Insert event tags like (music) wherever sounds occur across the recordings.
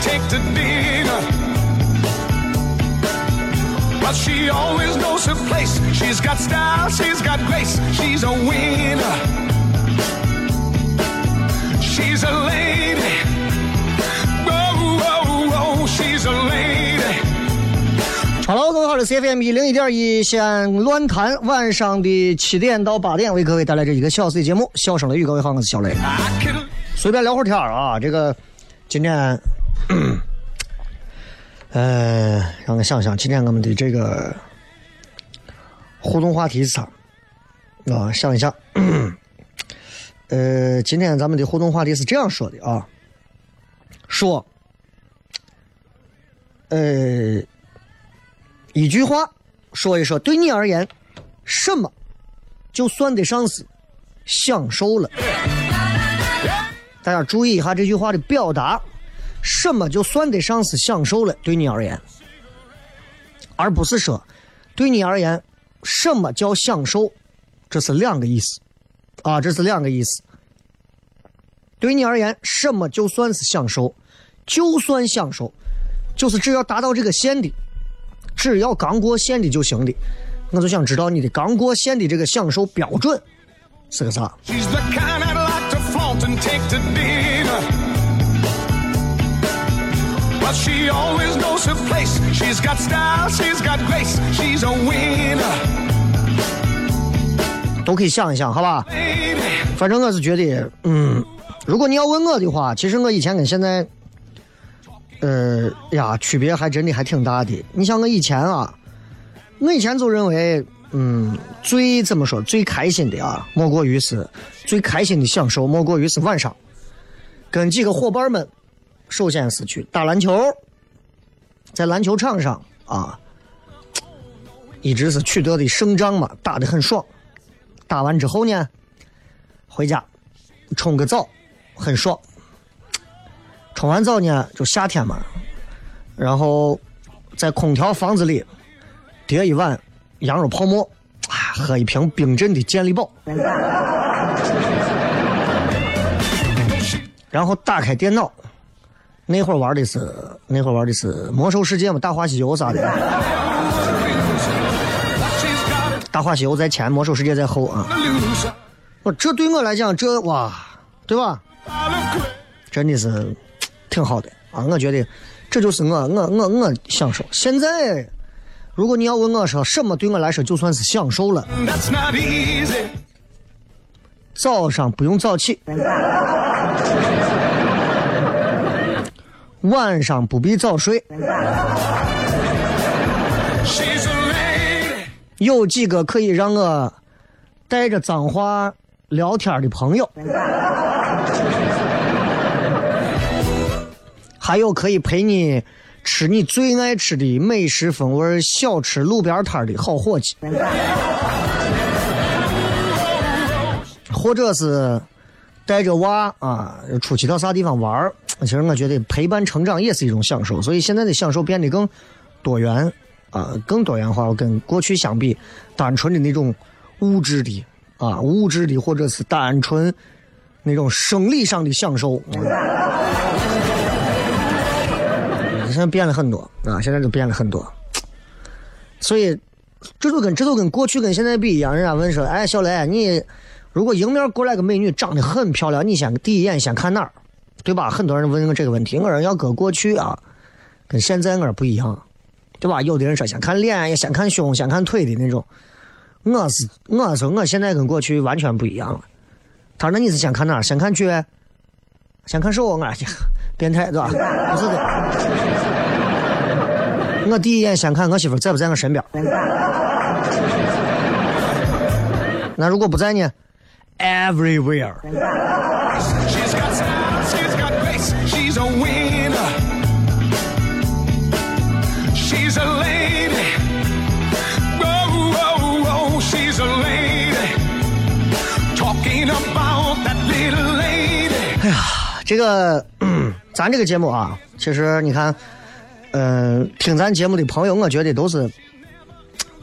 Take to dinner. But she always knows her place. She's got style, she's got grace. She's a winner. She's a lady. Oh, oh, oh, she's a lady. Hello，各位好，这是 CFM 一零一点一西安乱谈，晚上的七点到八点为各位带来这一个小时的节目，笑声雷雨，各位好，我是小雷，随便聊会儿天儿啊。这个今天，(coughs) 呃，让我想想，今天我们的这个互动话题是啥？啊，想一想，(coughs) 呃，今天咱们的互动话题是这样说的啊，说，呃。一句话说一说，对你而言，什么就算得上是享受了？大家注意一下这句话的表达，什么就算得上是享受了？对你而言，而不是说对你而言，什么叫享受？这是两个意思啊，这是两个意思。对你而言，什么就算是享受？就算享受，就是只要达到这个线的。只要刚过线的就行的，我就想知道你的刚过线的这个享受标准是个啥？She's the kind But she always knows her place. She's got style, she's got grace. She's a winner. 都可以想一想，好吧.反正我是觉得，嗯，如果你要问我的话，其实我以前跟现在，呃呀，区别还真的还挺大的。你像我以前啊，我以前就认为，嗯，最怎么说最开心的啊，莫过于是最开心的享受，莫过于是晚上跟几个伙伴们，首先是去打篮球，在篮球场上啊，一直是取得的胜仗嘛，打得很爽。打完之后呢，回家冲个澡，很爽。冲完澡呢，就夏天嘛，然后在空调房子里叠一碗羊肉泡馍，喝一瓶冰镇的健力宝，(laughs) 然后打开电脑，那会儿玩的是那会儿玩的是魔兽世界嘛，大话西游啥的。大话西游在前，魔兽世界在后啊。我这对我来讲，这哇，对吧.真的是挺好的啊！我觉得这就是我我我我享受。现在，如果你要问我说什么对我来说就算是享受了.早上不用早起，晚上不必早睡，有几个可以让我带着脏话聊天的朋友，还有可以陪你吃你最爱吃的美食风味小吃路边摊的好伙计，或者是带着娃啊出去到啥地方玩。其实我觉得陪伴成长也是一种享受，所以现在的享受变得更多元啊，更多元化。跟过去相比，单纯的那种物质的啊，物质的或者是单纯那种生理上的享受。现在变了很多啊！现在就变了很多，所以这就跟这就跟过去跟现在比一样。人家问说：“哎，小雷，你如果迎面过来个美女，长得很漂亮，你先第一眼先看哪儿？对吧？”很多人问我这个问题。我说要搁过去啊，跟现在我说不一样，对吧？有的人说先看脸，也先看胸，先看腿的那种。我是我说我现在跟过去完全不一样了。他说：“那你是先看哪儿？先看脚，先看手？”我呀：“ (laughs) 变态，对吧？不是的。”我第一眼先看我媳妇在不在我身边。那如果不在呢？Everywhere。哎呀，这个，咱这个节目啊，其实你看。嗯，听咱节目的朋友，我觉得都是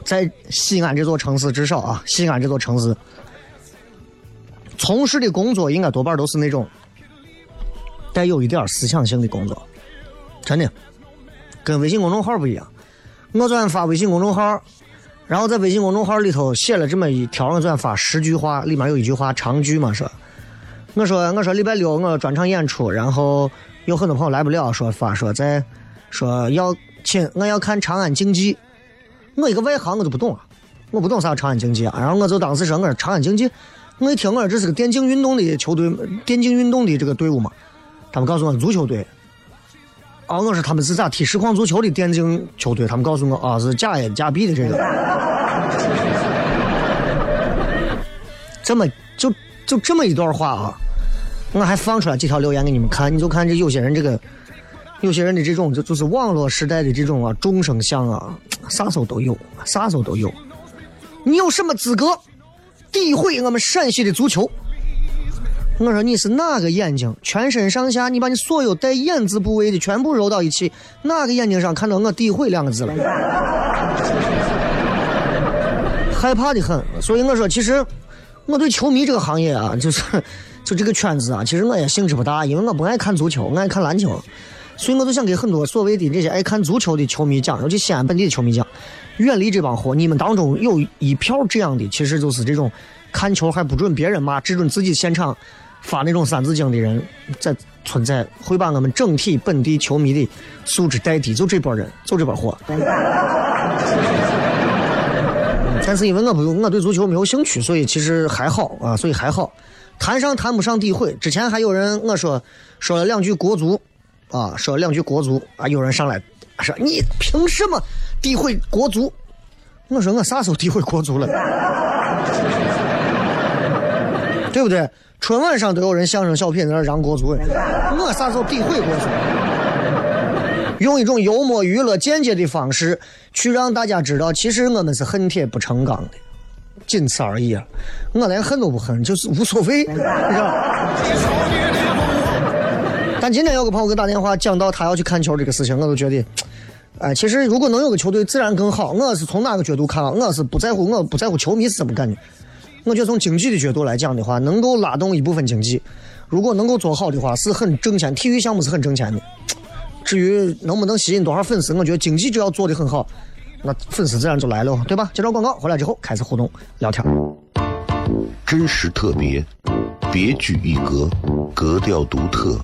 在西安这座城市，至少啊，西安这座城市从事的工作应该多半都是那种带有一点思想性的工作，真的，跟微信公众号不一样。我昨天发微信公众号，然后在微信公众号里头写了这么一条，我昨天发十句话，里面有一句话长句嘛，说，我说我说礼拜六我专场演出，然后有很多朋友来不了，说发说在。说要请我要看长安竞技，我一个外行我都不懂啊，我不懂啥长安竞技啊。然后我就当时说我说长安竞技，我一听我说这是个电竞运动的球队，电竞运动的这个队伍嘛。他们告诉我足球队。啊，我说他们是咋踢实况足球的电竞球队？他们告诉我啊是假 A 假 B 的这个。(laughs) 这么就就这么一段话啊，我还放出来几条留言给你们看，你就看这有些人这个。有些人的这种就就是网络时代的这种啊众生相啊，啥时候都有，啥时候都有。你有什么资格诋毁我们陕西的足球？我说你是哪个眼睛？全身上下，你把你所有带“眼”字部位的全部揉到一起，哪个眼睛上看到我诋毁两个字了？(laughs) 害怕的很。所以我说，其实我对球迷这个行业啊，就是就这个圈子啊，其实我也兴致不大，因为我不爱看足球，我爱看篮球。所以我就想给很多所谓的这些爱看足球的球迷讲，尤其西安本地的球迷讲，远离这帮货。你们当中有一票这样的，其实就是这种看球还不准别人骂，只准自己现场发那种三字经的人在存在，会把我们整体本地球迷的素质带低。就这波人，就这波货。但是因为我不用我对足球没有兴趣，所以其实还好啊，所以还好，谈上谈不上诋毁。之前还有人我说说了两句国足。啊，说两句国足啊，有人上来说你凭什么诋毁国足？我说我啥时候诋毁国足了？(laughs) 对不对？春晚上都有人相声小品在那嚷国足，我啥时候诋毁国足？用一种幽默、娱乐、间接的方式去让大家知道，其实我们是恨铁不成钢的，仅此而已啊！我连恨都不恨，就是无所谓，是吧？但今天有个朋友给打电话，讲到他要去看球这个事情，我都觉得，哎，其实如果能有个球队，自然更好。我是从哪个角度看啊？我是不在乎，我不在乎球迷是什么感觉。我觉得从经济的角度来讲的话，能够拉动一部分经济，如果能够做好的话，是很挣钱。体育项目是很挣钱的。至于能不能吸引多少粉丝，我觉得经济只要做的很好，那粉丝自然就来了，对吧？接着广告回来之后开始互动聊天。真实特别，别具一格，格调独特。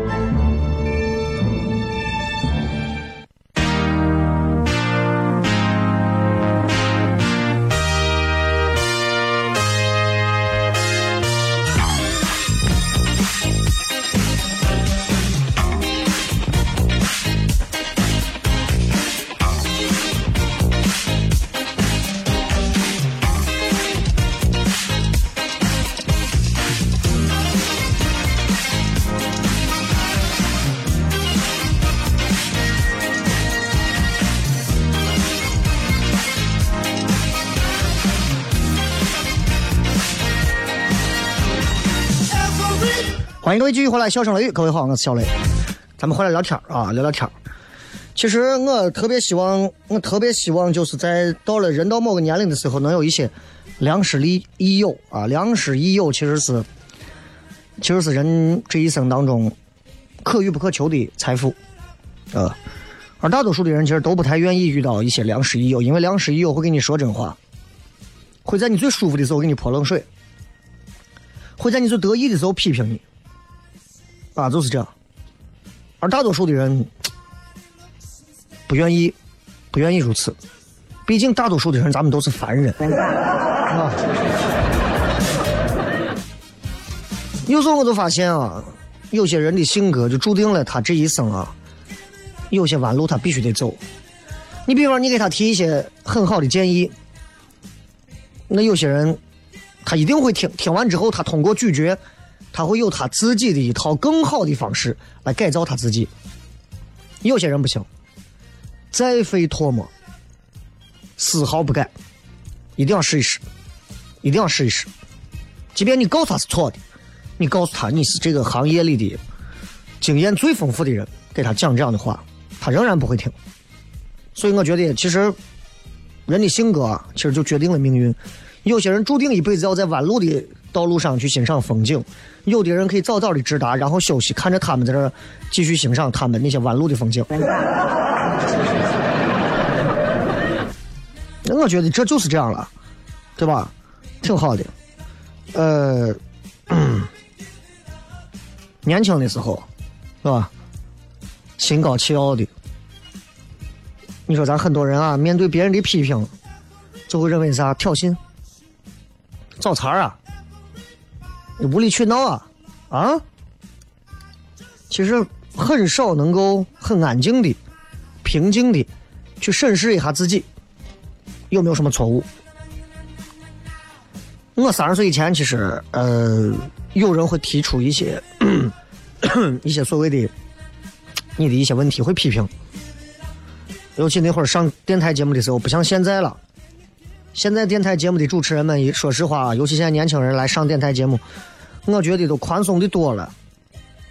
欢迎各位继续回来，笑声雷雨，各位好，我是小雷，咱们回来聊天啊，聊聊天其实我特别希望，我特别希望就是在到了人到某个年龄的时候，能有一些良师益益友啊，良师益友其实是，其实是人这一生当中可遇不可求的财富，呃，而大多数的人其实都不太愿意遇到一些良师益友，因为良师益友会跟你说真话，会在你最舒服的时候给你泼冷水，会在你最得意的时候批评你。啊，就是这样。而大多数的人不愿意，不愿意如此。毕竟大多数的人，咱们都是凡人。啊。有时候我就发现啊，有些人的性格就注定了他这一生啊，有些弯路他必须得走。你比方，你给他提一些很好的建议，那有些人他一定会听，听完之后他通过咀嚼。他会有他自己的一套更好的方式来改造他自己。有些人不行，再费唾沫，丝毫不改，一定要试一试，一定要试一试。即便你告诉他是错的，你告诉他你是这个行业里的经验最丰富的人，给他讲这样的话，他仍然不会听。所以我觉得，其实人的性格啊，其实就决定了命运。有些人注定一辈子要在弯路的道路上去欣赏风景。有的人可以早早的直达，然后休息，看着他们在这继续欣赏他们那些弯路的风景。我觉得这就是这样了，对吧？挺好的。呃，年轻的时候，是吧？心高气傲的。你说咱很多人啊，面对别人的批评，就会认为啥挑衅、找茬啊。无理取闹啊，啊！其实很少能够很安静的、平静的去审视一下自己有没有什么错误。我三十岁以前，其实呃，有人会提出一些 (clears throat) 一些所谓的你的一些问题，会批评。尤其那会儿上电台节目的时候，不像现在了。现在电台节目的主持人们，说实话，尤其现在年轻人来上电台节目。我觉得都宽松的多了，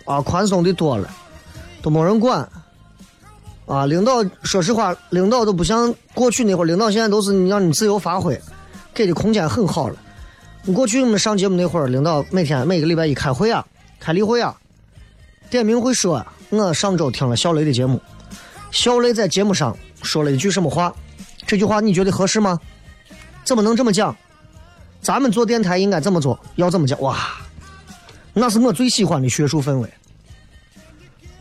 啊，宽松的多了，都没人管，啊，领导说实话，领导都不像过去那会儿，领导现在都是让你自由发挥，给的空间很好了。你过去我们上节目那会儿，领导每天每个礼拜一开会啊，开例会啊，点名会说，我上周听了小雷的节目，小雷在节目上说了一句什么话，这句话你觉得合适吗？怎么能这么讲？咱们做电台应该怎么做？要怎么讲？哇！那是我最喜欢的学术氛围。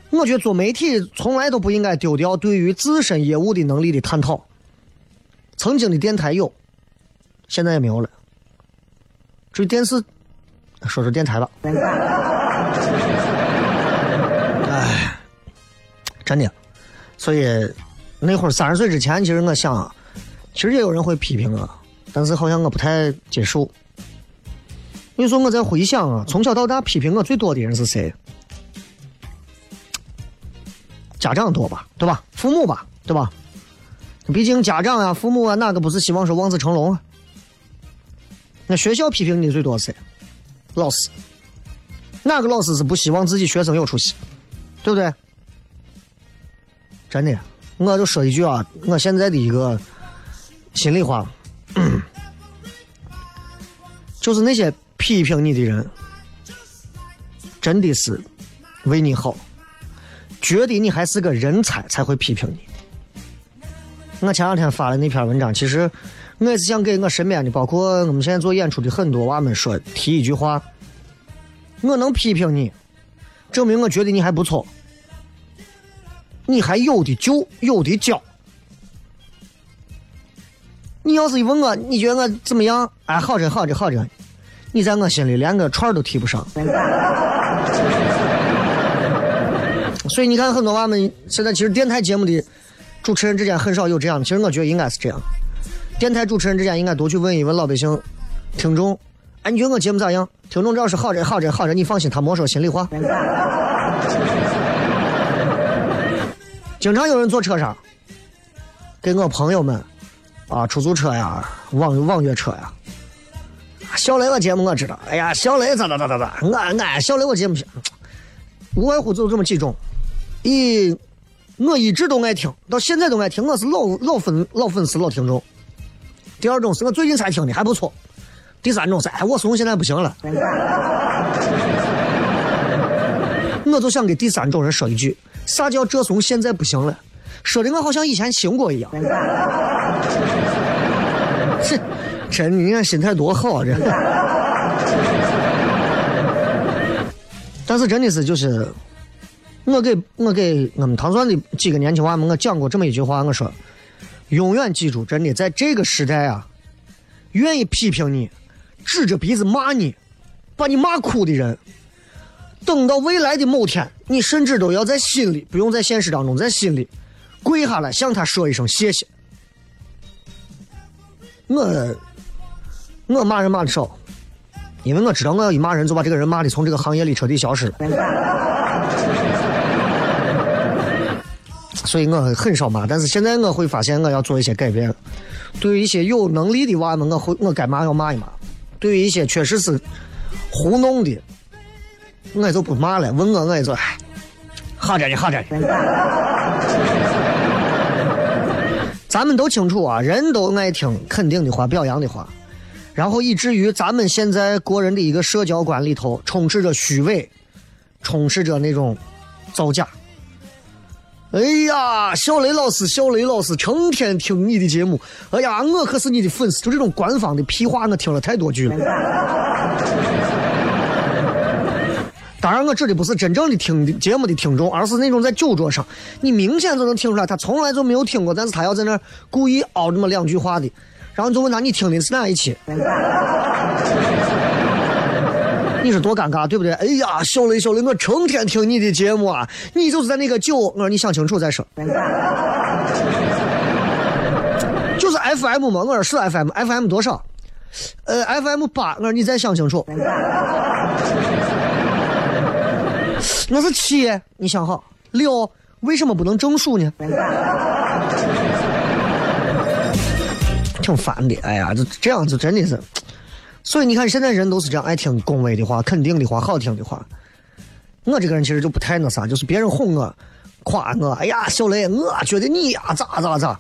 我觉得做媒体从来都不应该丢掉对于自身业务的能力的探讨。曾经的电台有，现在也没有了。至于电视，说说电台吧。(laughs) 哎，真的。所以那会儿三十岁之前，其实我想，其实也有人会批评我，但是好像我不太接受。你说我在回想啊，从小到大批评我最多的人是谁？家长多吧，对吧？父母吧，对吧？毕竟家长啊、父母啊，哪个不是希望说望子成龙啊？那学校批评你最多是谁？老师。哪个老师是不希望自己学生有出息？对不对？真的，我就说一句啊，我现在的一个心里话，(clears throat) 就是那些批评你的人，真的是为你好，觉得你还是个人才才会批评你。我前两天发的那篇文章，其实我也是想给我身边的，包括我们现在做演出的很多娃们说，提一句话：我能批评你，证明我觉得你还不错。你还有的救，有的教。你要是一问我，你觉得我怎么样？哎，好着好着好着，你在我心里连个串都提不上。(laughs) 所以你看，很多娃们现在其实电台节目的主持人之间很少有这样的。其实我觉得应该是这样，电台主持人之间应该多去问一问老百姓、听众。哎，你觉得我节目咋样？听众只要是好着好着好着，你放心，他没说心里话。(laughs) 经常有人坐车上，给我朋友们，啊，出租车呀，网网约车呀，小雷我节目我知道，哎呀，小雷咋咋咋咋咋，我俺小雷我节目，无外乎就这么几种，一我一直都爱听，到现在都爱听，我是老老粉老粉丝老听众。第二种是我最近才听的，还不错。第三种是哎，我怂现在不行了。(laughs) 我就想给第三种人说一句。啥叫这怂现在不行了？说的我好像以前行过一样。是 (laughs) 真你看心态多好啊！这，但是真的是就是，我给我给我们唐山的几个年轻娃们，我讲过这么一句话，我说，永远记住，真的在这个时代啊，愿意批评你、指着鼻子骂你、把你骂哭的人。等到未来的某天，你甚至都要在心里，不用在现实当中，在心里跪下来向他说一声谢谢。我我骂人骂的少，因为我知道我要一骂人就把这个人骂的从这个行业里彻底消失了，(laughs) 所以我很少骂。但是现在我会发现我要做一些改变。对于一些有能力的娃们，我会我该骂要骂一骂；对于一些确实是糊弄的。我就不骂了，问我我也就，好着呢，好着呢。(laughs) 咱们都清楚啊，人都爱听肯定的话、表扬的话，然后以至于咱们现在国人的一个社交观里头充斥着虚伪，充斥着那种造假。哎呀，小雷老师，小雷老师，成天听你的节目，哎呀，我可是你的粉丝，就这种官方的屁话，我听了太多句了。当然，我指的不是真正的听节目的听众，而是那种在酒桌上，你明显就能听出来，他从来就没有听过，但是他要在那儿故意凹这么两句话的，然后就问他你听的是哪一期？(laughs) 你说多尴尬，对不对？哎呀，小雷小雷，我成天听你的节目啊，你就是在那个酒，我说你想清楚再说。(laughs) 就是 FM 嘛，我说是 FM，FM 多少？呃，FM 八，我说你再想清楚。(laughs) 那是七，你想好六，为什么不能正数呢？挺烦的，哎呀，就这样子真的是。所以你看，现在人都是这样，爱听恭维的话、肯定的话、好听的话。我这个人其实就不太那啥，就是别人哄我、夸我，哎呀，小雷，我觉得你呀咋咋咋。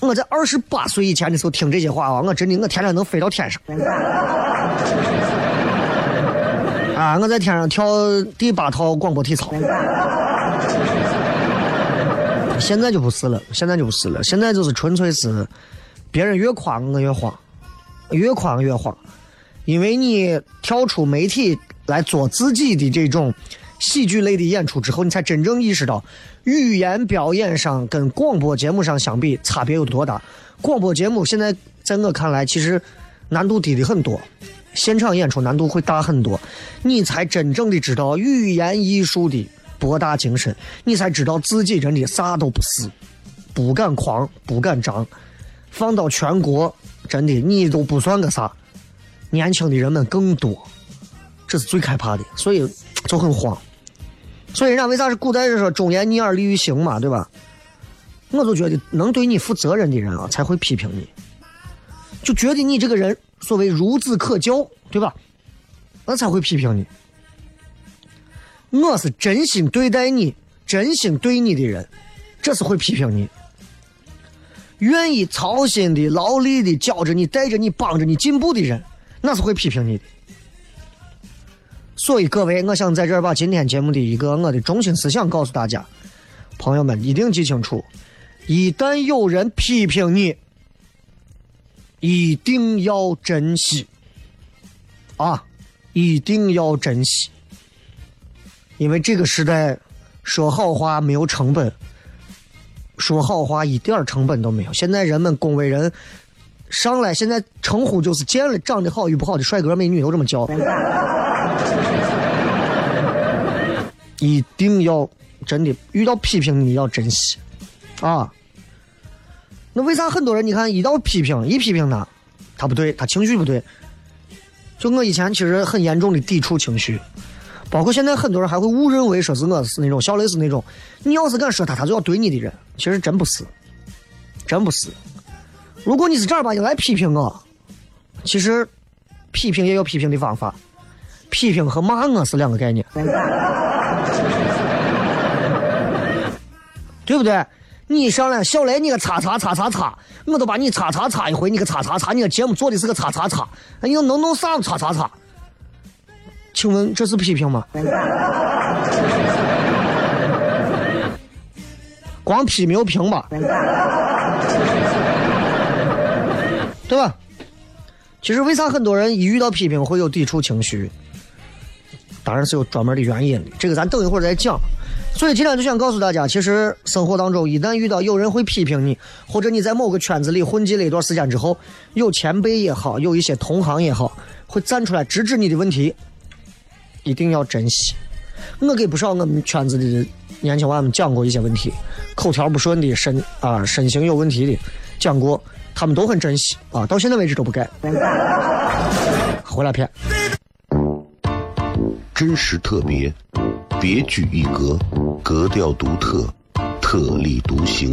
我在二十八岁以前的时候听这些话啊，我真的我天天能飞到天上。(laughs) 啊！我在天上跳第八套广播体操，现在就不是了，现在就不是了，现在就是纯粹是别人越夸我越慌，越夸越慌，因为你跳出媒体来做自己的这种喜剧类的演出之后，你才真正意识到语言表演上跟广播节目上相比差别有多大。广播节目现在在我看来，其实难度低的很多。现场演出难度会大很多，你才真正的知道语言艺术的博大精深，你才知道自己真的啥都不是，不敢狂，不敢张，放到全国，真的你都不算个啥，年轻的人们更多，这是最害怕的，所以就很慌。所以人家为啥是古代人说忠言逆耳利于行嘛，对吧？我就觉得能对你负责任的人啊，才会批评你，就觉得你这个人所谓孺子可教，对吧？那才会批评你。我是真心对待你、真心对你的人，这是会批评你。愿意操心的、劳力的教着你、带着你、帮着你进步的人，那是会批评你的。所以各位，我想在这儿把今天节目的一个我的中心思想告诉大家，朋友们一定记清楚：一旦有人批评你，一定要珍惜啊，一定要珍惜，因为这个时代说好话没有成本，说好话一点成本都没有。现在人们恭维人上来，现在称呼就是见了长得好与不好的帅哥美女都这么叫。一定要真的遇到批评你要珍惜啊！那为啥很多人你看一到批评一批评他，他不对，他情绪不对。就我以前其实很严重的抵触情绪，包括现在很多人还会误认为说是我是那种小雷是那种，你要是敢说他，他就要怼你的人，其实真不是，真不是。如果你是正儿八经来批评我，其实批评也有批评的方法，批评和骂我是两个概念。对不对？你上来小雷，你个叉叉叉叉叉，我都把你叉叉叉一回，你个叉叉叉，你个节目做的是个叉叉叉，那你能弄啥叉叉叉？请问这是批评吗？光批没有评吧？对吧？其实为啥很多人一遇到批评会有抵触情绪？当然是有专门的原因的，这个咱等一会儿再讲。所以今天就想告诉大家，其实生活当中一旦遇到有人会批评你，或者你在某个圈子里混迹了一段时间之后，有前辈也好，有一些同行也好，会站出来直指你的问题，一定要珍惜。我给不少我们圈子的年轻娃们讲过一些问题，口条不顺的、身啊身形有问题的，讲过，他们都很珍惜啊，到现在为止都不改。回来片。真实特别，别具一格，格调独特，特立独行，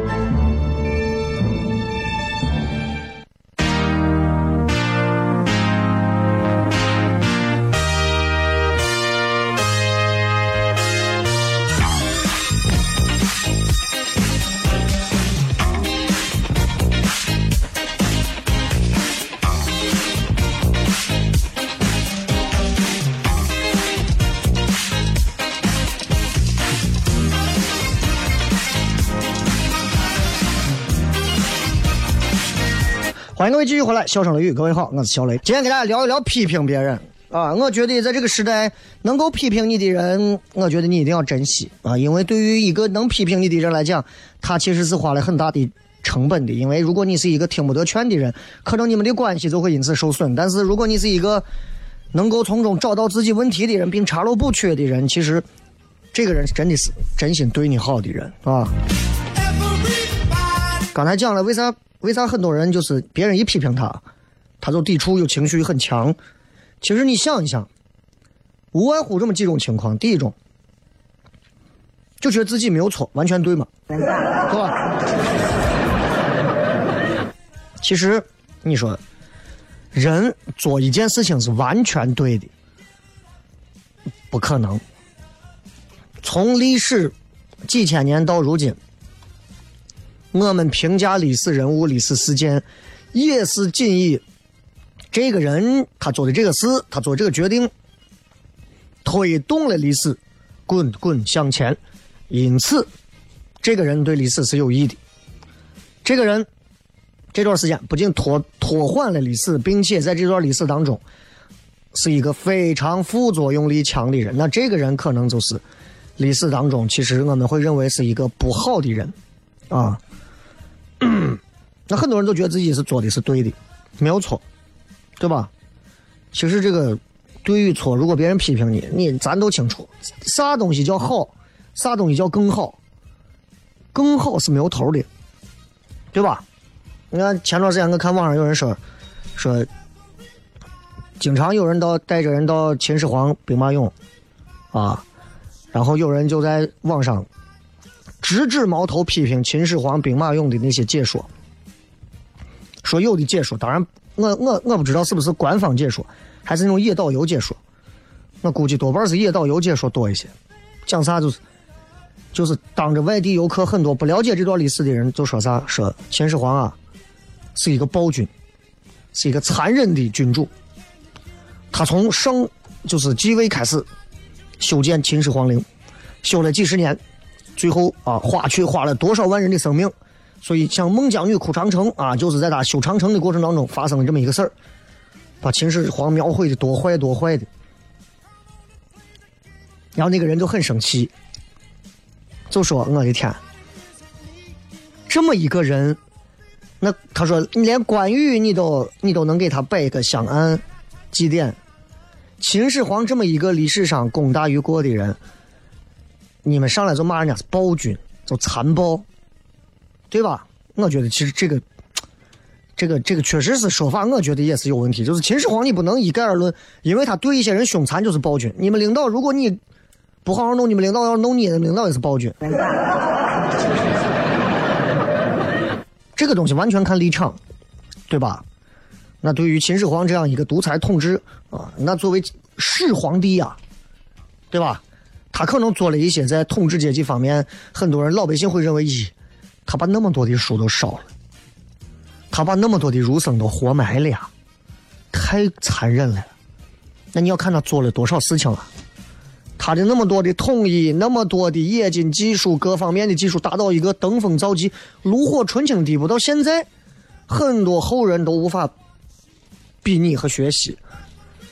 欢迎各位继续回来，笑声雷雨，各位好，我是小雷。今天给大家聊一聊批评别人啊，我觉得在这个时代，能够批评你的人，我觉得你一定要珍惜啊，因为对于一个能批评你的人来讲，他其实是花了很大的成本的。因为如果你是一个听不得劝的人，可能你们的关系就会因此受损；但是如果你是一个能够从中找到自己问题的人，并查漏补缺的人，其实这个人真的是真心对你好的人啊。刚才讲了为啥？为啥很多人就是别人一批评他，他就抵触，有情绪很强？其实你想一想，无外乎这么几种情况。第一种，就觉得自己没有错，完全对嘛，对吧？其实你说，人做一件事情是完全对的，不可能。从历史几千年到如今，我们评价历史人物、历史事件，也是仅以这个人他做的这个事，他做这个决定，推动了历史滚滚向前，因此，这个人对历史是有益的。这个人这段时间不仅拖拖缓了历史，并且在这段历史当中是一个非常副作用力强的人，那这个人可能就是历史当中其实我们会认为是一个不好的人啊。(clears throat) 那很多人都觉得自己是做的是对的，没有错，对吧？其实这个对与错，如果别人批评你，你咱都清楚，啥东西叫好，啥东西叫更好，更好是没有头的，对吧？你看前段时间我看网上有人说，说经常有人到带着人到秦始皇兵马俑啊，然后有人就在网上直指矛头批评秦始皇兵马俑的那些解说，说有的解说，当然我我我不知道是不是官方解说，还是那种野导游解说，我估计多半是野导游解说多一些，讲啥就是就是当着外地游客很多不了解这段历史的人就说啥，说秦始皇啊是一个暴君，是一个残忍的君主，他从上就是继位开始修建秦始皇陵，修了几十年。最后啊，花去花了多少万人的生命？所以像孟姜女哭长城啊，就是在他修长城的过程当中发生了这么一个事儿，把秦始皇描绘的多坏多坏的。然后那个人就很生气，就说：“我的天，这么一个人，那他说你连关羽你都你都能给他摆一个香案祭奠，秦始皇这么一个历史上功大于过的人。”你们上来就骂人家是暴君，就残暴，对吧？我觉得其实这个，这个，这个确实是说法，我觉得也是有问题。就是秦始皇，你不能一概而论，因为他对一些人凶残就是暴君。你们领导，如果你不好好弄，你们领导要弄你，领导也是暴君。(laughs) 这个东西完全看立场，对吧？那对于秦始皇这样一个独裁统治啊，那作为始皇帝呀，对吧？他可能做了一些在统治阶级方面，很多人老百姓会认为，一，他把那么多的书都烧了，他把那么多的儒生都活埋了呀，太残忍了。那你要看他做了多少事情啊？他的那么多的统一，那么多的冶金技术，各方面的技术达到一个登峰造极、炉火纯青的地步，到现在很多后人都无法比拟和学习。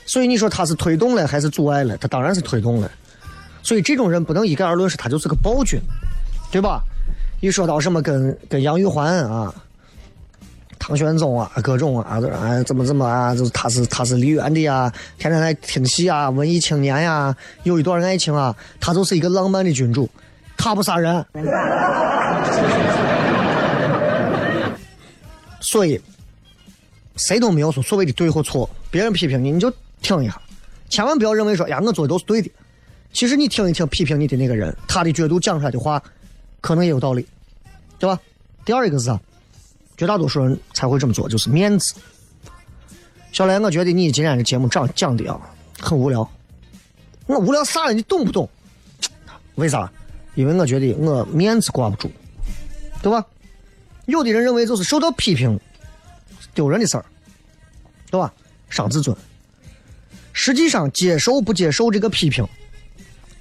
所以你说他是推动了还是阻碍了？他当然是推动了。所以这种人不能一概而论，是他就是个暴君，对吧？一说到什么跟跟杨玉环啊、唐玄宗啊、各种啊，哎怎么怎么啊，就是他是他是梨园的呀，天天来听戏啊，文艺青年呀，有一段爱情啊，他就是一个浪漫的君主，他不杀人。(laughs) 所以谁都没有说所谓的对或错，别人批评你你就听一下，千万不要认为说呀我做的都是对的。其实你听一听批评你的那个人，他的角度讲出来的话，可能也有道理，对吧？第二一个是啥？绝大多数人才会这么做，就是面子。小雷，我觉得你今天的节目讲讲的啊，很无聊。我无聊啥了？你懂不懂？为啥？因为我觉得我面子挂不住，对吧？有的人认为就是受到批评，丢人的事儿，对吧？伤自尊。实际上，接受不接受这个批评？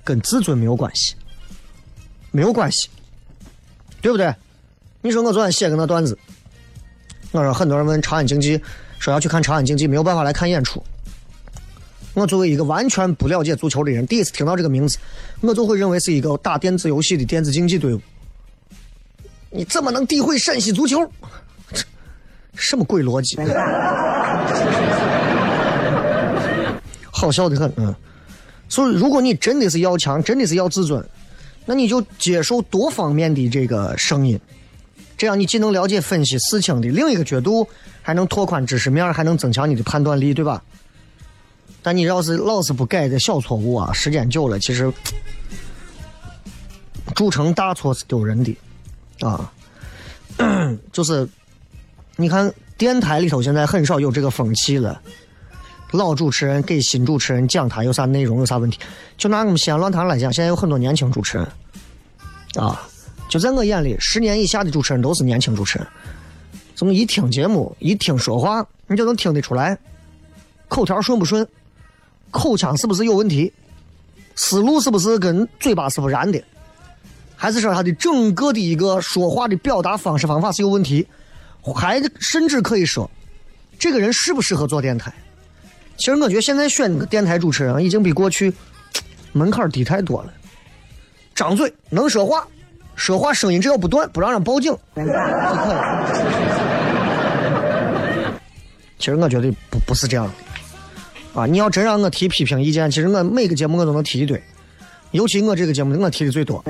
跟自尊没有关系，没有关系，对不对？你说我昨天写个那段子，我说很多人问长安竞技，说要去看长安竞技，没有办法来看演出。我作为一个完全不了解足球的人，第一次听到这个名字，我就会认为是一个打电子游戏的电子竞技队伍。你怎么能诋毁陕西足球？(laughs) 什么鬼逻辑？(laughs) 好笑的很，嗯。所以，如果你真的是要强，真的是要自尊，那你就接受多方面的这个声音，这样你既能了解分析事情的另一个角度，还能拓宽知识面，还能增强你的判断力，对吧？但你要是老是不改这小错误啊，时间久了，其实 (clears throat) 铸成大错是丢人的啊。(clears throat) 就是你看电台里头现在很少有这个风气了。老主持人给新主持人讲他有啥内容有啥问题，就拿我们西安论坛来讲，现在有很多年轻主持人啊，就在我眼里，十年以下的主持人都是年轻主持人。怎么一听节目，一听说话，你就能听得出来，口条顺不顺，口腔是不是有问题，思路是不是跟嘴巴是不燃的，还是说他的整个的一个说话的表达方式方法是有问题，还甚至可以说，这个人适不适合做电台。其实我觉得现在选个电台主持人已经比过去门槛低太多了。张嘴能说话，说话声音只要不断，不让人报警就可以。其实我觉得不不是这样的啊！你要真让我提批评意见，其实我每个节目我都能提一堆，尤其我这个节目我提的最多，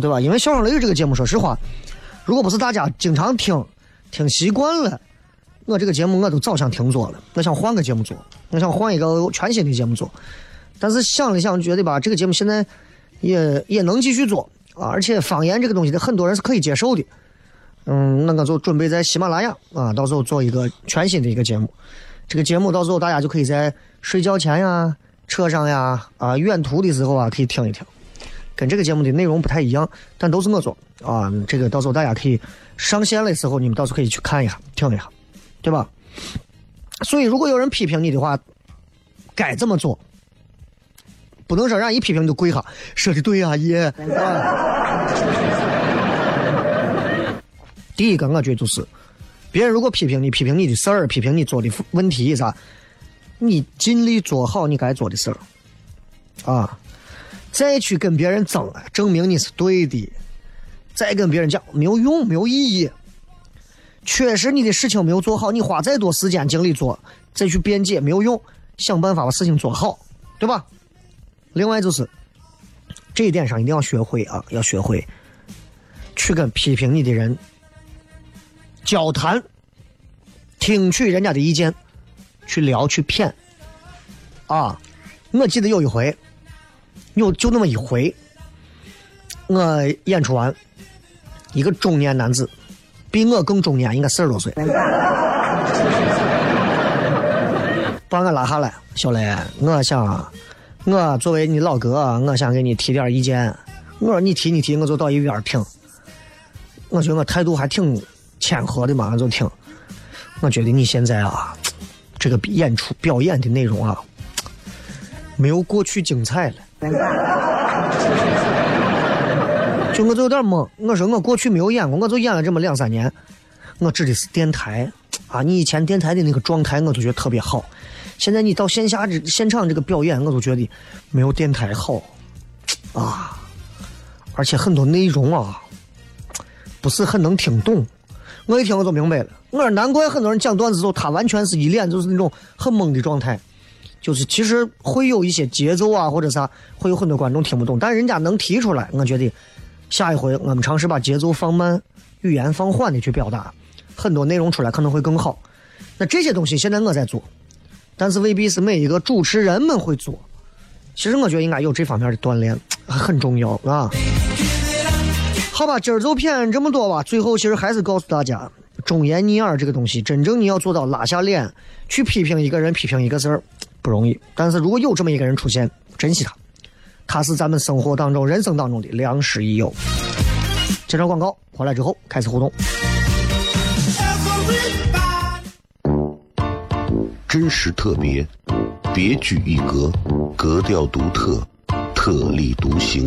对吧？因为《笑声雷雨》这个节目，说实话，如果不是大家经常听听习惯了。我这个节目我都早想停做了，我想换个节目做，我想换一个全新的节目做，但是想了想，觉得吧，这个节目现在也也能继续做啊，而且方言这个东西的，很多人是可以接受的。嗯，那我就准备在喜马拉雅啊，到时候做一个全新的一个节目。这个节目到时候大家就可以在睡觉前呀、车上呀、啊远途的时候啊，可以听一听。跟这个节目的内容不太一样，但都是我做啊。这个到时候大家可以上线的时候，你们到时候可以去看一下、听一下。对吧？所以，如果有人批评你的话，该怎么做？不能说让一批评就跪下，说的对啊，爷。(laughs) 第一个，我觉得就是，别人如果批评你、批评你的事儿、批评你做的问题啥，你尽力做好你该做的事儿，啊，再去跟别人争，证明你是对的，再跟别人讲没有用，没有意义。确实，你的事情没有做好，你花再多时间精力做，再去辩解没有用，想办法把事情做好，对吧？另外就是这一点上一定要学会啊，要学会去跟批评你的人交谈，听取人家的意见，去聊去骗。啊，我记得有一回，有就那么一回，我演出完，一个中年男子。比我更中年，应该四十多岁。(laughs) 把我拉下来，小雷，我想，我作为你老哥，我想给你提点意见。我说你提你提，我就到一边听。我觉得我态度还挺谦和的嘛，我就听。我觉得你现在啊，这个演出表演的内容啊，没有过去精彩了。(laughs) 就我就有点懵，我说我过去没有演过，我就演了这么两三年。我指的是电台啊，你以前电台的那个状态，我都觉得特别好。现在你到线下这现场这个表演，我都觉得没有电台好啊。而且很多内容啊，不是很能听懂。我一听我就明白了，我说难怪很多人讲段子时候，他完全是一脸就是那种很懵的状态。就是其实会有一些节奏啊，或者啥，会有很多观众听不懂，但人家能提出来，我觉得。下一回我们尝试把节奏放慢，语言放缓的去表达，很多内容出来可能会更好。那这些东西现在我在做，但是未必是每一个主持人们会做。其实我觉得应该有这方面的锻炼，很重要啊。好吧，今儿就骗这么多吧。最后其实还是告诉大家，忠言逆耳这个东西，真正你要做到拉下脸去批评一个人、批评一个事儿不容易。但是如果有这么一个人出现，珍惜他。它是咱们生活当中、人生当中的良师益友。介绍广告回来之后开始互动。真实特别，别具一格，格调独特，特立独行，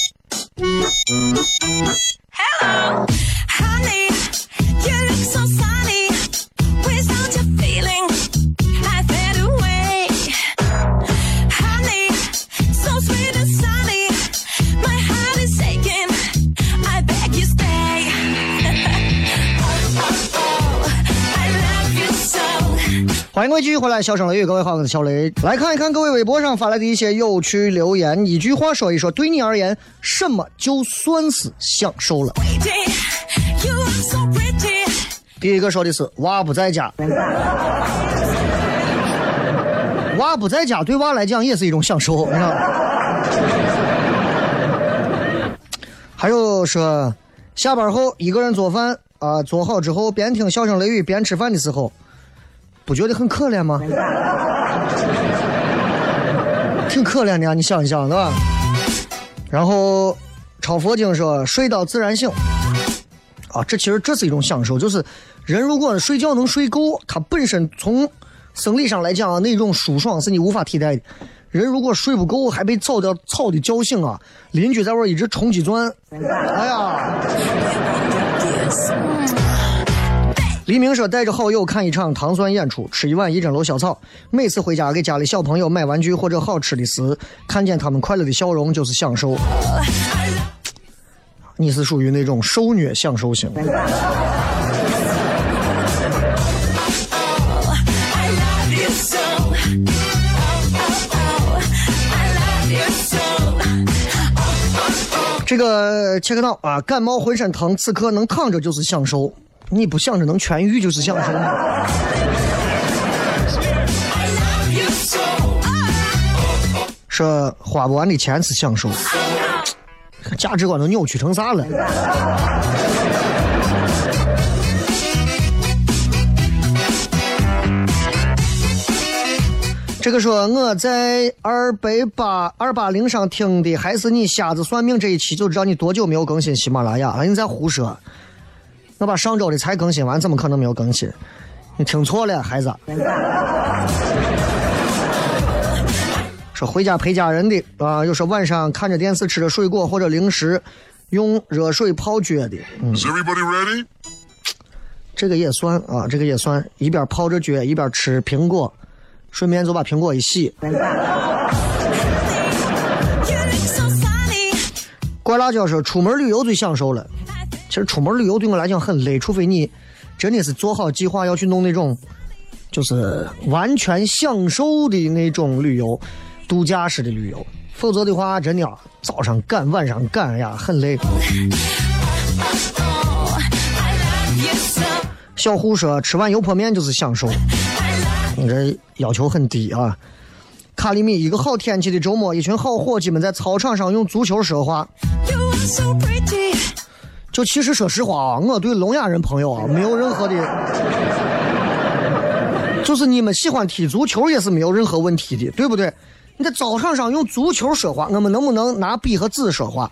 Hello, honey, you look so sunny. 欢迎各位继续回来，笑声雷雨，各位好，我是小雷。来看一看各位微博上发来的一些有趣留言，一句话说一说，对你而言，什么就算是享受了？第一个说的是娃不在家，娃不在家对娃来讲也是一种享受，还有说下班后一个人做饭啊、做好之后边听笑声雷雨边吃饭的时候，不觉得很可怜吗？挺可怜的呀，你想一想，对吧？然后抄佛经说睡到自然醒。啊，这其实这是一种享受，就是人如果睡觉能睡够，他本身从生理上来讲，那种舒爽是你无法替代的。人如果睡不够，还被吵的吵的叫醒啊，邻居在外一直冲击钻，哎呀！黎明说带着好友看一场糖蒜演出，吃一碗一针楼小草。每次回家给家里小朋友买玩具或者好吃的时，看见他们快乐的笑容就是享受。你是属于那种受虐享受型。这个切克闹啊，感冒浑身疼，此刻能躺着就是享受。你不想着能痊愈就是享受。说花不完的钱是享受，价值观都扭曲成啥了？这个说我在二百八二八零上听的还是你瞎子算命这一期，就知道你多久没有更新喜马拉雅了。你在胡说，我把上周的才更新完，怎么可能没有更新？你听错了，孩子。说回家陪家人的啊，又说晚上看着电视吃着水果或者零食，用热水泡脚的，嗯，Is everybody ready? 这个也算啊，这个也算，一边泡着脚一边吃苹果，顺便就把苹果一洗。怪辣椒说出门旅游最享受了。其实出门旅游对我来讲很累，除非你真的是做好计划要去弄那种，就是完全享受的那种旅游，度假式的旅游。否则的话，真的啊早上赶晚上赶呀，很累。小胡说吃碗油泼面就是享受，你这要求很低啊。卡里米，一个好天气的周末，一群好伙计们在操场上用足球说话。you are so pretty. 就其实说实话啊，我对聋哑人朋友啊没有任何的，就是你们喜欢踢足球也是没有任何问题的，对不对？你在操场上用足球说话，我们能不能拿笔和纸说话？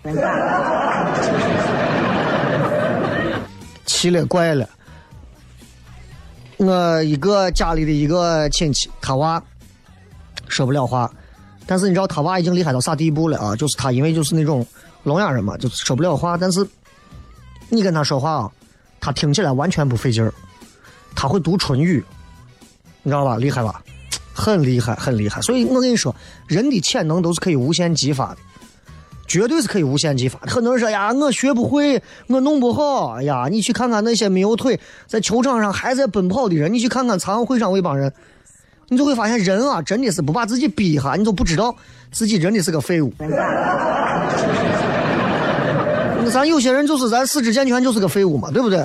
奇了怪了！我一个家里的一个亲戚，他娃说不了话，但是你知道他娃已经厉害到啥地步了啊？就是他因为就是那种聋哑人嘛，就说不了话，但是你跟他说话，他听起来完全不费劲儿，他会读唇语，你知道吧？厉害吧？(tsk) 很厉害，很厉害。所以我跟你说，人的潜能都是可以无限激发的，绝对是可以无限激发的。很多人说呀，我学不会，我弄不好。哎呀，你去看看那些没有腿在球场上还在奔跑的人，你去看看残奥会上那帮人，你就会发现人啊，真的是不把自己逼一下，你都不知道自己真的是个废物。咱有些人就是咱四肢健全就是个废物嘛，对不对？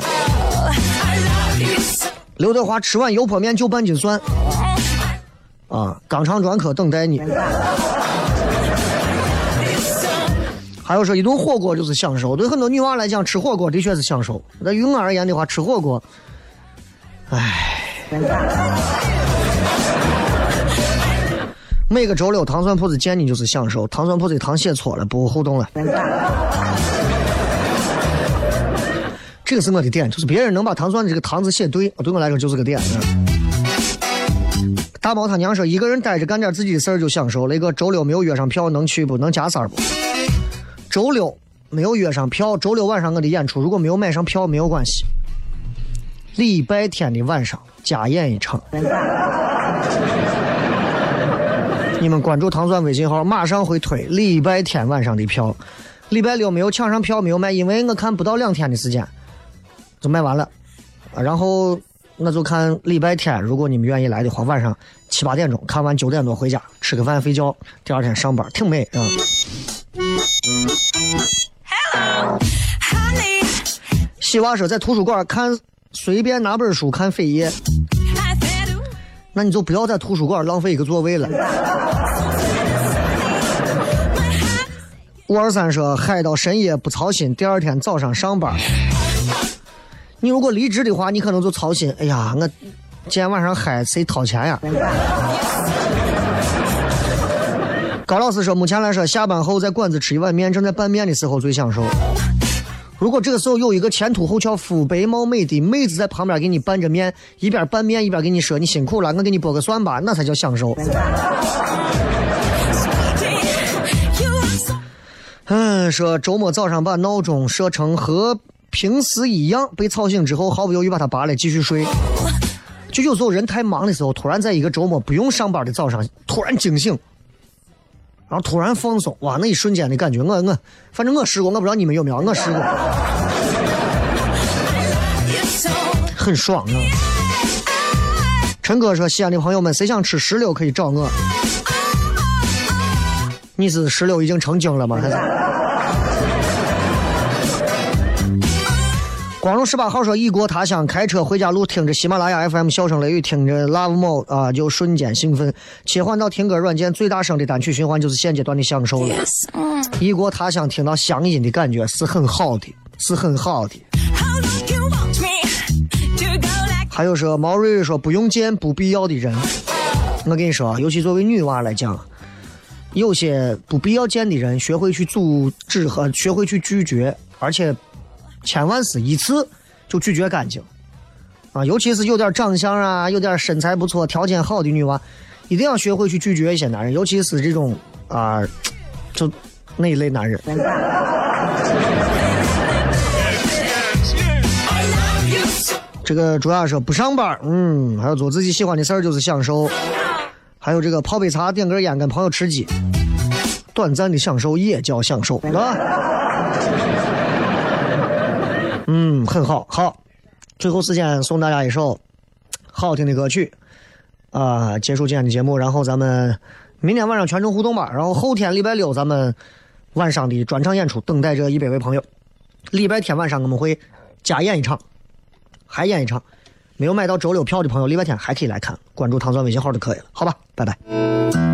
刘德华吃碗油泼面就半斤蒜，啊，肛肠专科等待你。还有说一顿火锅就是享受，对很多女娃来讲，吃火锅的确是享受。那于我而言的话，吃火锅，唉。每个周六糖蒜铺子见你就是享受，糖蒜铺子糖写错了，不互动了。这个是我的点，就是别人能把糖蒜的这个糖字写对，对我来说就是个点。大毛他娘说，一个人待着干点自己的事儿就享受。那个周六没有约上票，能去不？能加塞不？周六没有约上票，周六晚上我的演出如果没有买上票没有关系。礼拜天的晚上加演一场。你们关注糖蒜微信号，马上会推礼拜天晚上的票。礼拜六没有抢上票，没有卖，因为我看不到两天的时间就卖完了。啊，然后那就看礼拜天，如果你们愿意来的话，晚上七八点钟看完九点多回家吃个饭睡觉，第二天上班挺美啊。西娃说在图书馆看随便拿本书看扉页那你就不要在图书馆浪费一个座位了。五二三说嗨到深夜不操心，第二天早上上班。你如果离职的话，你可能就操心，哎呀，我今天晚上嗨谁掏钱呀？高老师说，目前来说，下班后在馆子吃一碗面，正在拌面的时候最享受。如果这个时候有一个前凸后翘、肤白貌美的妹子在旁边给你拌着面，一边拌面一边给你说你辛苦了，我给你剥个蒜吧，那才叫享受。嗯，说周末早上把闹钟设成和平时一样，被吵醒之后毫不犹豫把它拔了继续睡。就有时候人太忙的时候，突然在一个周末不用上班的早上，突然惊醒，然后突然放松，哇，那一瞬间的感觉，我我反正我试过，我不知道你们有没有，我试过，很爽啊。陈哥说：“西安的朋友们，谁想吃石榴可以找我。”你是石榴已经成精了吗？还是？光荣十八号说，异国他乡开车回家路，听着喜马拉雅 FM 笑声雷雨，听着 Love More 啊，就瞬间兴奋。切换到听歌软件，最大声的单曲循环就是现阶段的享受了。yes. Mm. 异国他乡听到乡音的感觉是很好的，是很好的。还有说毛瑞瑞说不用见不必要的人，我跟你说，尤其作为女娃来讲，有些不必要见的人，学会去阻止和学会去拒绝，而且千万是一次就拒绝干净啊！尤其是有点长相啊、有点身材不错、条件好的女娃，一定要学会去拒绝一些男人，尤其是这种啊，就那一类男人。这个主要是不上班，嗯，还有做自己喜欢的事儿就是享受，还有这个泡杯茶、点根烟、跟朋友吃鸡，短暂的享受也叫享受，是吧？嗯，很好，好。最后时间送大家一首好听的歌曲，啊、结束今天的节目，然后咱们明天晚上全程互动吧，然后后天礼拜六咱们晚上的专场演出等待着一百位朋友，礼拜天晚上我们会加演一场。还演一场。没有买到周六票的朋友，礼拜天还可以来看，关注糖蒜微信号就可以了。好吧，拜拜。